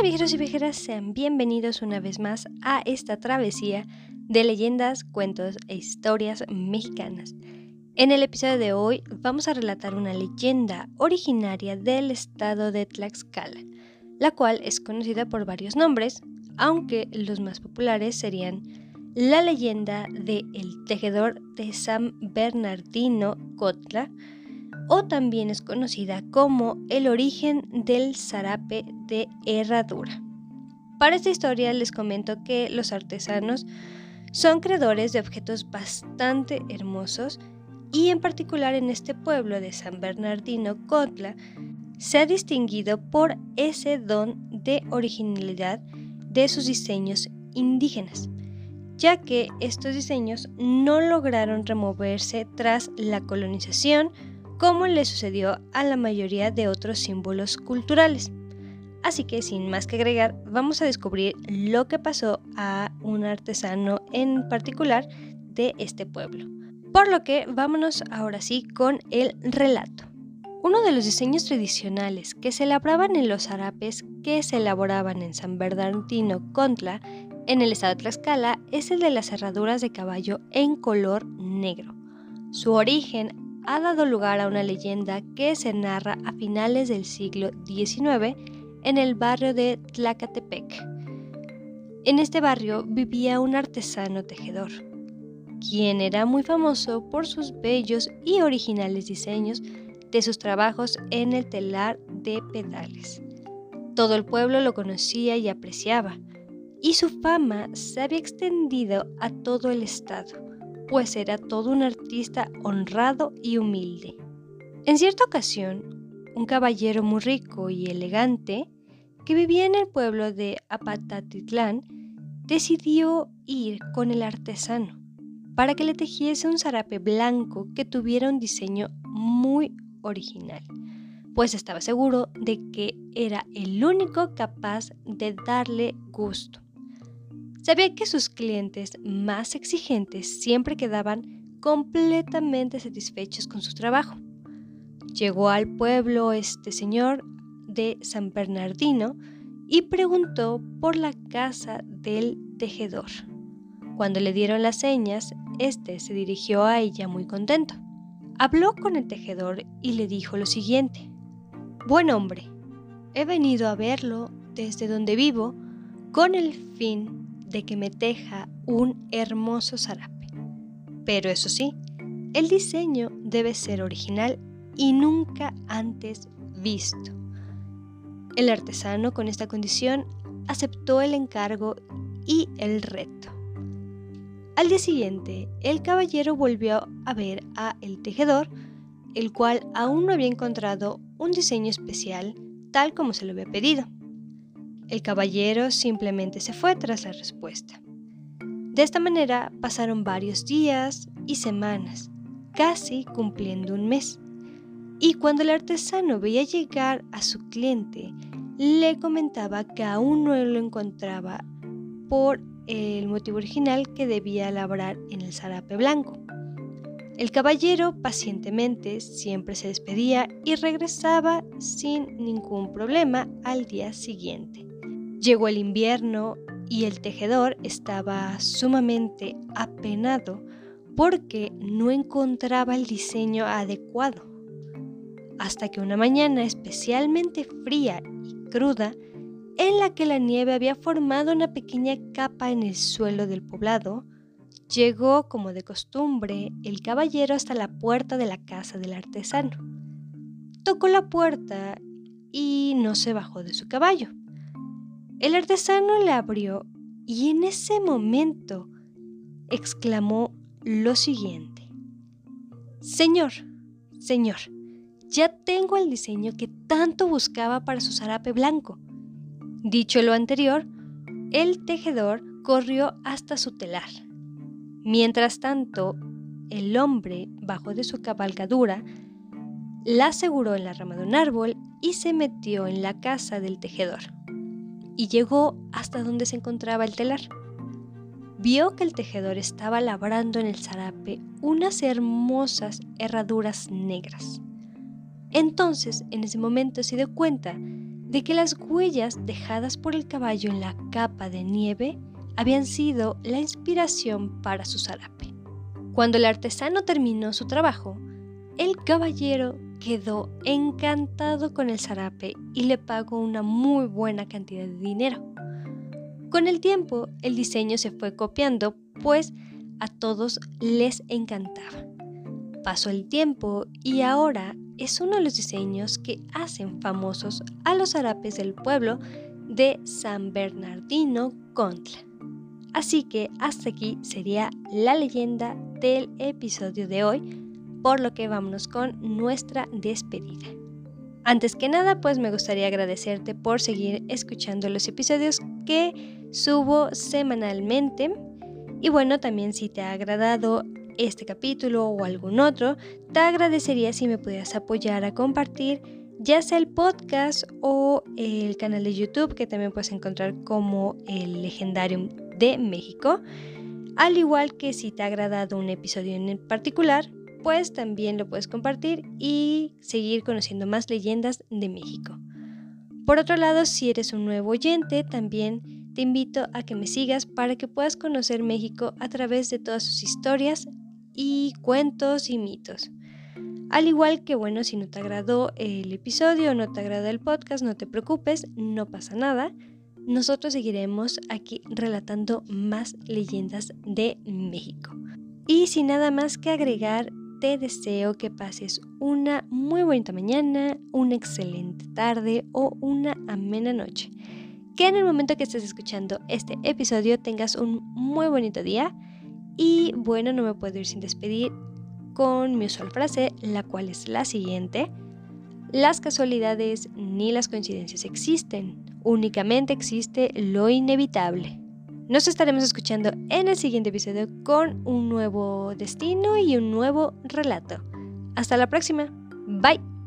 Hola viajeros y viajeras, sean bienvenidos una vez más a esta travesía de leyendas, cuentos e historias mexicanas. En el episodio de hoy vamos a relatar una leyenda originaria del estado de Tlaxcala, la cual es conocida por varios nombres, aunque los más populares serían la leyenda de El tejedor de San Bernardino Cotla, o también es conocida como el origen del zarape de herradura. Para esta historia les comento que los artesanos son creadores de objetos bastante hermosos y en particular en este pueblo de San Bernardino Cotla se ha distinguido por ese don de originalidad de sus diseños indígenas, ya que estos diseños no lograron removerse tras la colonización como le sucedió a la mayoría de otros símbolos culturales. Así que sin más que agregar, vamos a descubrir lo que pasó a un artesano en particular de este pueblo. Por lo que vámonos ahora sí con el relato. Uno de los diseños tradicionales que se labraban en los harapes que se elaboraban en San Bernardino Contla, en el estado de Tlaxcala, es el de las cerraduras de caballo en color negro. Su origen ha dado lugar a una leyenda que se narra a finales del siglo XIX en el barrio de Tlacatepec. En este barrio vivía un artesano tejedor, quien era muy famoso por sus bellos y originales diseños de sus trabajos en el telar de pedales. Todo el pueblo lo conocía y apreciaba, y su fama se había extendido a todo el estado pues era todo un artista honrado y humilde. En cierta ocasión, un caballero muy rico y elegante, que vivía en el pueblo de Apatatitlán, decidió ir con el artesano para que le tejiese un zarape blanco que tuviera un diseño muy original, pues estaba seguro de que era el único capaz de darle gusto. Sabía que sus clientes más exigentes siempre quedaban completamente satisfechos con su trabajo. Llegó al pueblo este señor de San Bernardino y preguntó por la casa del tejedor. Cuando le dieron las señas, este se dirigió a ella muy contento. Habló con el tejedor y le dijo lo siguiente: Buen hombre, he venido a verlo desde donde vivo con el fin de que me teja un hermoso zarape. Pero eso sí, el diseño debe ser original y nunca antes visto. El artesano con esta condición aceptó el encargo y el reto. Al día siguiente, el caballero volvió a ver a el tejedor, el cual aún no había encontrado un diseño especial tal como se lo había pedido. El caballero simplemente se fue tras la respuesta. De esta manera pasaron varios días y semanas, casi cumpliendo un mes. Y cuando el artesano veía llegar a su cliente, le comentaba que aún no lo encontraba por el motivo original que debía labrar en el zarape blanco. El caballero pacientemente siempre se despedía y regresaba sin ningún problema al día siguiente. Llegó el invierno y el tejedor estaba sumamente apenado porque no encontraba el diseño adecuado. Hasta que una mañana especialmente fría y cruda, en la que la nieve había formado una pequeña capa en el suelo del poblado, llegó como de costumbre el caballero hasta la puerta de la casa del artesano. Tocó la puerta y no se bajó de su caballo. El artesano le abrió y en ese momento exclamó lo siguiente. Señor, señor, ya tengo el diseño que tanto buscaba para su zarape blanco. Dicho lo anterior, el tejedor corrió hasta su telar. Mientras tanto, el hombre bajó de su cabalgadura, la aseguró en la rama de un árbol y se metió en la casa del tejedor y llegó hasta donde se encontraba el telar. Vio que el tejedor estaba labrando en el zarape unas hermosas herraduras negras. Entonces, en ese momento se dio cuenta de que las huellas dejadas por el caballo en la capa de nieve habían sido la inspiración para su zarape. Cuando el artesano terminó su trabajo, el caballero quedó encantado con el zarape y le pagó una muy buena cantidad de dinero. Con el tiempo, el diseño se fue copiando, pues a todos les encantaba. Pasó el tiempo y ahora es uno de los diseños que hacen famosos a los zarapes del pueblo de San Bernardino Contla. Así que hasta aquí sería la leyenda del episodio de hoy por lo que vámonos con nuestra despedida. Antes que nada, pues me gustaría agradecerte por seguir escuchando los episodios que subo semanalmente. Y bueno, también si te ha agradado este capítulo o algún otro, te agradecería si me pudieras apoyar a compartir ya sea el podcast o el canal de YouTube que también puedes encontrar como el Legendarium de México. Al igual que si te ha agradado un episodio en particular, pues también lo puedes compartir y seguir conociendo más leyendas de México. Por otro lado, si eres un nuevo oyente, también te invito a que me sigas para que puedas conocer México a través de todas sus historias y cuentos y mitos. Al igual que, bueno, si no te agradó el episodio no te agrada el podcast, no te preocupes, no pasa nada. Nosotros seguiremos aquí relatando más leyendas de México. Y sin nada más que agregar, te deseo que pases una muy bonita mañana, una excelente tarde o una amena noche. Que en el momento que estés escuchando este episodio tengas un muy bonito día. Y bueno, no me puedo ir sin despedir con mi usual frase, la cual es la siguiente. Las casualidades ni las coincidencias existen, únicamente existe lo inevitable. Nos estaremos escuchando en el siguiente episodio con un nuevo destino y un nuevo relato. Hasta la próxima. Bye.